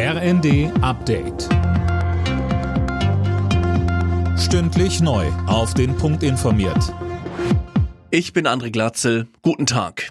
RND Update. Stündlich neu. Auf den Punkt informiert. Ich bin André Glatzel. Guten Tag.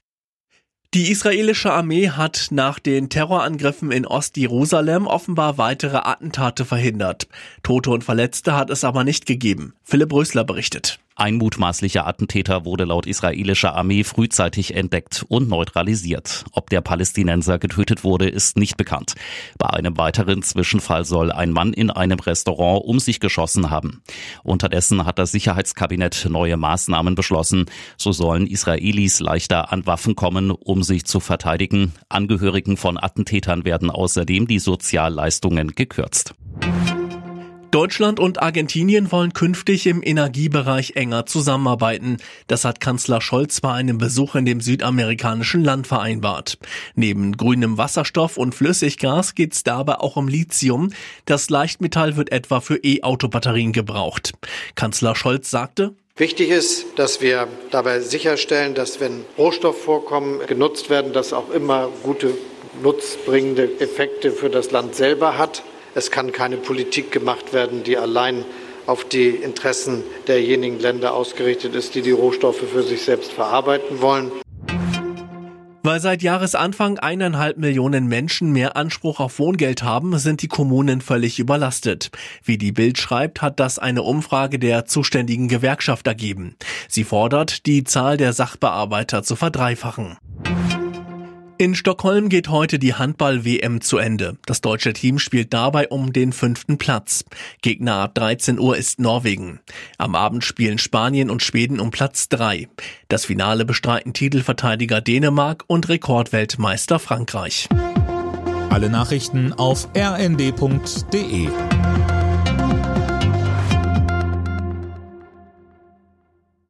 Die israelische Armee hat nach den Terrorangriffen in Ostjerusalem offenbar weitere Attentate verhindert. Tote und Verletzte hat es aber nicht gegeben. Philipp Rösler berichtet. Ein mutmaßlicher Attentäter wurde laut israelischer Armee frühzeitig entdeckt und neutralisiert. Ob der Palästinenser getötet wurde, ist nicht bekannt. Bei einem weiteren Zwischenfall soll ein Mann in einem Restaurant um sich geschossen haben. Unterdessen hat das Sicherheitskabinett neue Maßnahmen beschlossen. So sollen Israelis leichter an Waffen kommen, um sich zu verteidigen. Angehörigen von Attentätern werden außerdem die Sozialleistungen gekürzt. Deutschland und Argentinien wollen künftig im Energiebereich enger zusammenarbeiten. Das hat Kanzler Scholz bei einem Besuch in dem südamerikanischen Land vereinbart. Neben grünem Wasserstoff und Flüssiggas geht es dabei auch um Lithium. Das Leichtmetall wird etwa für E-Auto-Batterien gebraucht. Kanzler Scholz sagte, Wichtig ist, dass wir dabei sicherstellen, dass wenn Rohstoffvorkommen genutzt werden, das auch immer gute nutzbringende Effekte für das Land selber hat. Es kann keine Politik gemacht werden, die allein auf die Interessen derjenigen Länder ausgerichtet ist, die die Rohstoffe für sich selbst verarbeiten wollen. Weil seit Jahresanfang eineinhalb Millionen Menschen mehr Anspruch auf Wohngeld haben, sind die Kommunen völlig überlastet. Wie die Bild schreibt, hat das eine Umfrage der zuständigen Gewerkschaft ergeben. Sie fordert, die Zahl der Sachbearbeiter zu verdreifachen. In Stockholm geht heute die Handball-WM zu Ende. Das deutsche Team spielt dabei um den fünften Platz. Gegner ab 13 Uhr ist Norwegen. Am Abend spielen Spanien und Schweden um Platz drei. Das Finale bestreiten Titelverteidiger Dänemark und Rekordweltmeister Frankreich. Alle Nachrichten auf rnd.de